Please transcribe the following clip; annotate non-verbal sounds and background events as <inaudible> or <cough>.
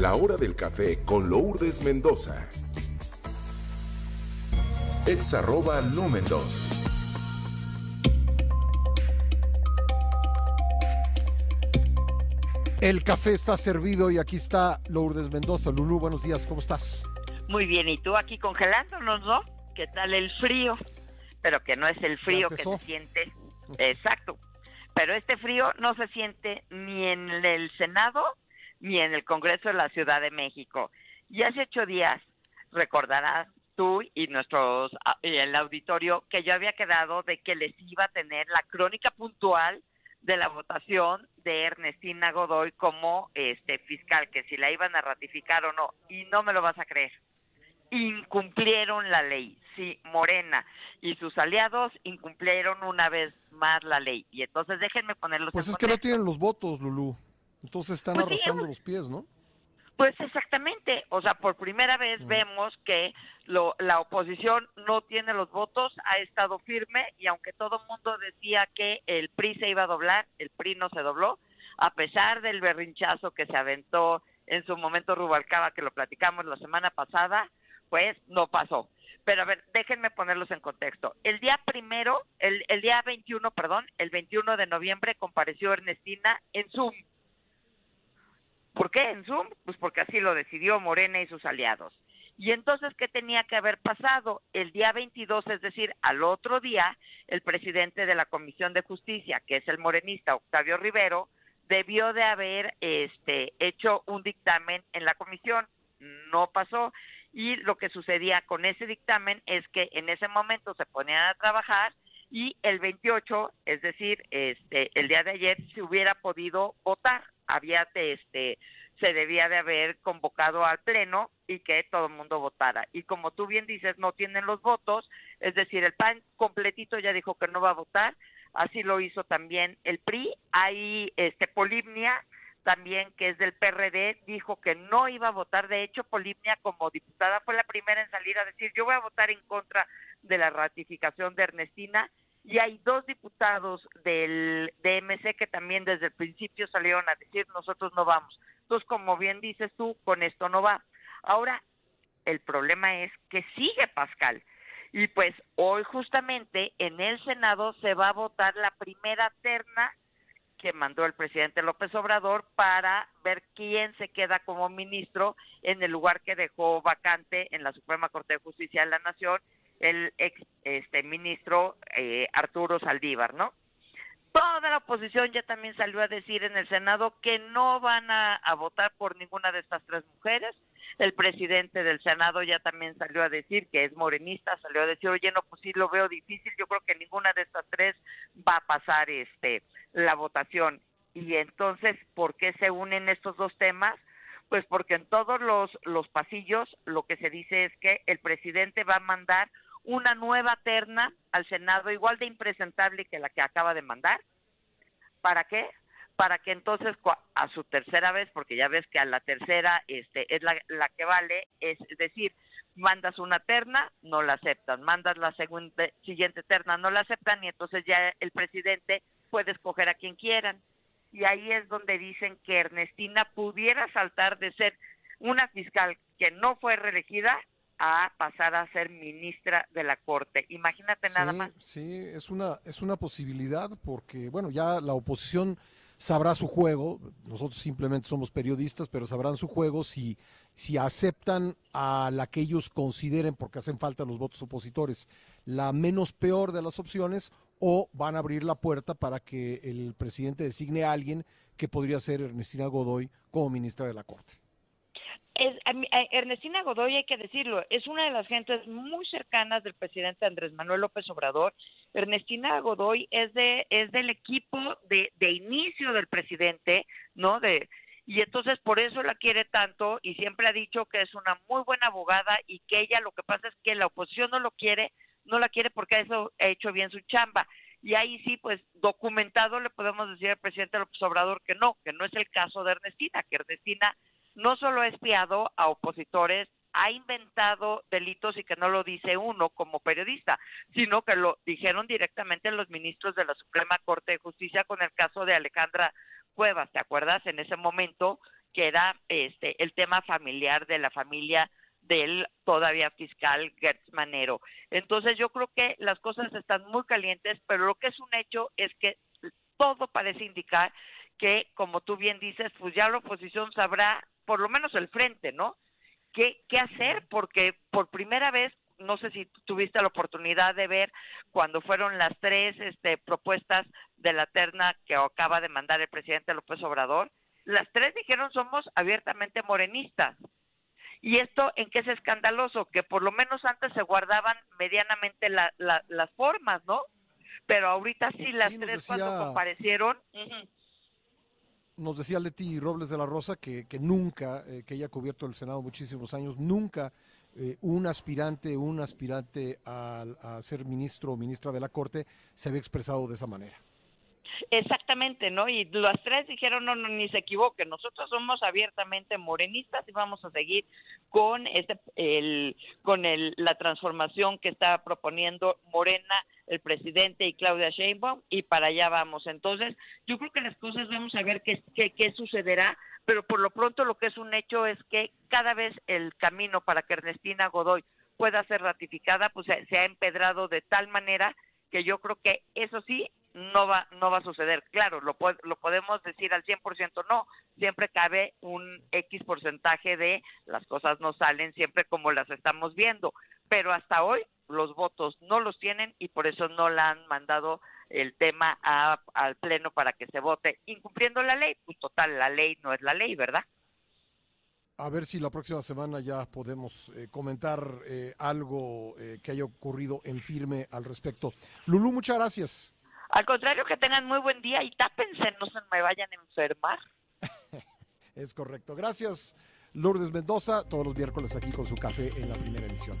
La hora del café con Lourdes Mendoza. Ex arroba Lumen 2. El café está servido y aquí está Lourdes Mendoza. Lulú, buenos días, ¿cómo estás? Muy bien, y tú aquí congelándonos, ¿no? ¿Qué tal el frío? Pero que no es el frío que se siente. Exacto. Pero este frío no se siente ni en el Senado ni en el Congreso de la Ciudad de México. Y hace ocho días, recordarás tú y nuestros y el auditorio que yo había quedado de que les iba a tener la crónica puntual de la votación de Ernestina Godoy como este fiscal, que si la iban a ratificar o no, y no me lo vas a creer. Incumplieron la ley, sí, Morena y sus aliados incumplieron una vez más la ley. Y entonces déjenme ponerlos Pues es que no tienen los votos, Lulú. Entonces están pues arrastrando los pies, ¿no? Pues exactamente, o sea, por primera vez mm. vemos que lo, la oposición no tiene los votos, ha estado firme y aunque todo el mundo decía que el PRI se iba a doblar, el PRI no se dobló, a pesar del berrinchazo que se aventó en su momento Rubalcaba, que lo platicamos la semana pasada, pues no pasó. Pero a ver, déjenme ponerlos en contexto. El día primero, el, el día 21, perdón, el 21 de noviembre compareció Ernestina en Zoom ¿Por qué en Zoom? Pues porque así lo decidió Morena y sus aliados. Y entonces, ¿qué tenía que haber pasado? El día 22, es decir, al otro día, el presidente de la Comisión de Justicia, que es el morenista Octavio Rivero, debió de haber este, hecho un dictamen en la comisión. No pasó. Y lo que sucedía con ese dictamen es que en ese momento se ponían a trabajar y el 28, es decir, este, el día de ayer, se hubiera podido votar había este se debía de haber convocado al pleno y que todo el mundo votara. Y como tú bien dices, no tienen los votos, es decir, el PAN completito ya dijo que no va a votar, así lo hizo también el PRI, hay este Polimnia también que es del PRD dijo que no iba a votar, de hecho Polimnia como diputada fue la primera en salir a decir, yo voy a votar en contra de la ratificación de Ernestina y hay dos diputados del DMC que también desde el principio salieron a decir nosotros no vamos. Entonces, como bien dices tú, con esto no va. Ahora, el problema es que sigue Pascal. Y pues hoy justamente en el Senado se va a votar la primera terna que mandó el presidente López Obrador para ver quién se queda como ministro en el lugar que dejó vacante en la Suprema Corte de Justicia de la Nación el ex este ministro eh, Arturo Saldívar, ¿no? Toda la oposición ya también salió a decir en el Senado que no van a, votar por ninguna de estas tres mujeres. El presidente del Senado ya también salió a decir que es morenista, salió a decir, oye, no, pues sí lo veo difícil, yo creo que ninguna de estas tres va a pasar este la votación. Y entonces, ¿por qué se unen estos dos temas? Pues porque en todos los, los pasillos lo que se dice es que el presidente va a mandar una nueva terna al Senado igual de impresentable que la que acaba de mandar. ¿Para qué? Para que entonces a su tercera vez, porque ya ves que a la tercera este, es la, la que vale, es decir, mandas una terna, no la aceptan, mandas la segunda, siguiente terna, no la aceptan y entonces ya el presidente puede escoger a quien quieran. Y ahí es donde dicen que Ernestina pudiera saltar de ser una fiscal que no fue reelegida a pasar a ser ministra de la Corte. Imagínate nada más. Sí, es una, es una posibilidad porque, bueno, ya la oposición sabrá su juego, nosotros simplemente somos periodistas, pero sabrán su juego si, si aceptan a la que ellos consideren, porque hacen falta los votos opositores, la menos peor de las opciones, o van a abrir la puerta para que el presidente designe a alguien que podría ser Ernestina Godoy como ministra de la Corte. Ernestina Godoy, hay que decirlo, es una de las gentes muy cercanas del presidente Andrés Manuel López Obrador. Ernestina Godoy es de es del equipo de, de inicio del presidente, ¿no? De y entonces por eso la quiere tanto y siempre ha dicho que es una muy buena abogada y que ella lo que pasa es que la oposición no lo quiere, no la quiere porque eso ha hecho bien su chamba. Y ahí sí, pues documentado le podemos decir al presidente López Obrador que no, que no es el caso de Ernestina, que Ernestina no solo ha espiado a opositores, ha inventado delitos y que no lo dice uno como periodista, sino que lo dijeron directamente los ministros de la Suprema Corte de Justicia con el caso de Alejandra Cuevas, ¿te acuerdas? En ese momento que era este el tema familiar de la familia del todavía fiscal Gertz Manero. Entonces yo creo que las cosas están muy calientes, pero lo que es un hecho es que todo parece indicar que, como tú bien dices, pues ya la oposición sabrá, por lo menos el frente, ¿no? ¿Qué, qué hacer? Porque por primera vez no sé si tuviste la oportunidad de ver cuando fueron las tres este, propuestas de la terna que acaba de mandar el presidente López Obrador, las tres dijeron somos abiertamente morenistas. Y esto en qué es escandaloso, que por lo menos antes se guardaban medianamente las formas, ¿no? Pero ahorita sí las tres cuando comparecieron... Nos decía Leti Robles de la Rosa que, que nunca, eh, que ella ha cubierto el Senado muchísimos años, nunca eh, un aspirante, un aspirante a, a, ser ministro o ministra de la Corte se había expresado de esa manera. Exactamente, ¿no? Y las tres dijeron, no, no, ni se equivoque, nosotros somos abiertamente morenistas y vamos a seguir con este, el, con el, la transformación que está proponiendo Morena, el presidente y Claudia Sheinbaum, y para allá vamos. Entonces, yo creo que las cosas vamos a ver qué, qué, qué sucederá, pero por lo pronto lo que es un hecho es que cada vez el camino para que Ernestina Godoy pueda ser ratificada, pues se, se ha empedrado de tal manera que yo creo que eso sí no va no va a suceder. Claro, lo lo podemos decir al 100% no, siempre cabe un X porcentaje de las cosas no salen siempre como las estamos viendo, pero hasta hoy los votos no los tienen y por eso no la han mandado el tema al pleno para que se vote incumpliendo la ley, pues total, la ley no es la ley, ¿verdad? a ver si la próxima semana ya podemos eh, comentar eh, algo eh, que haya ocurrido en firme al respecto. Lulú, muchas gracias. Al contrario, que tengan muy buen día y tápense, no se me vayan a enfermar. <laughs> es correcto. Gracias, Lourdes Mendoza, todos los miércoles aquí con su café en la primera edición.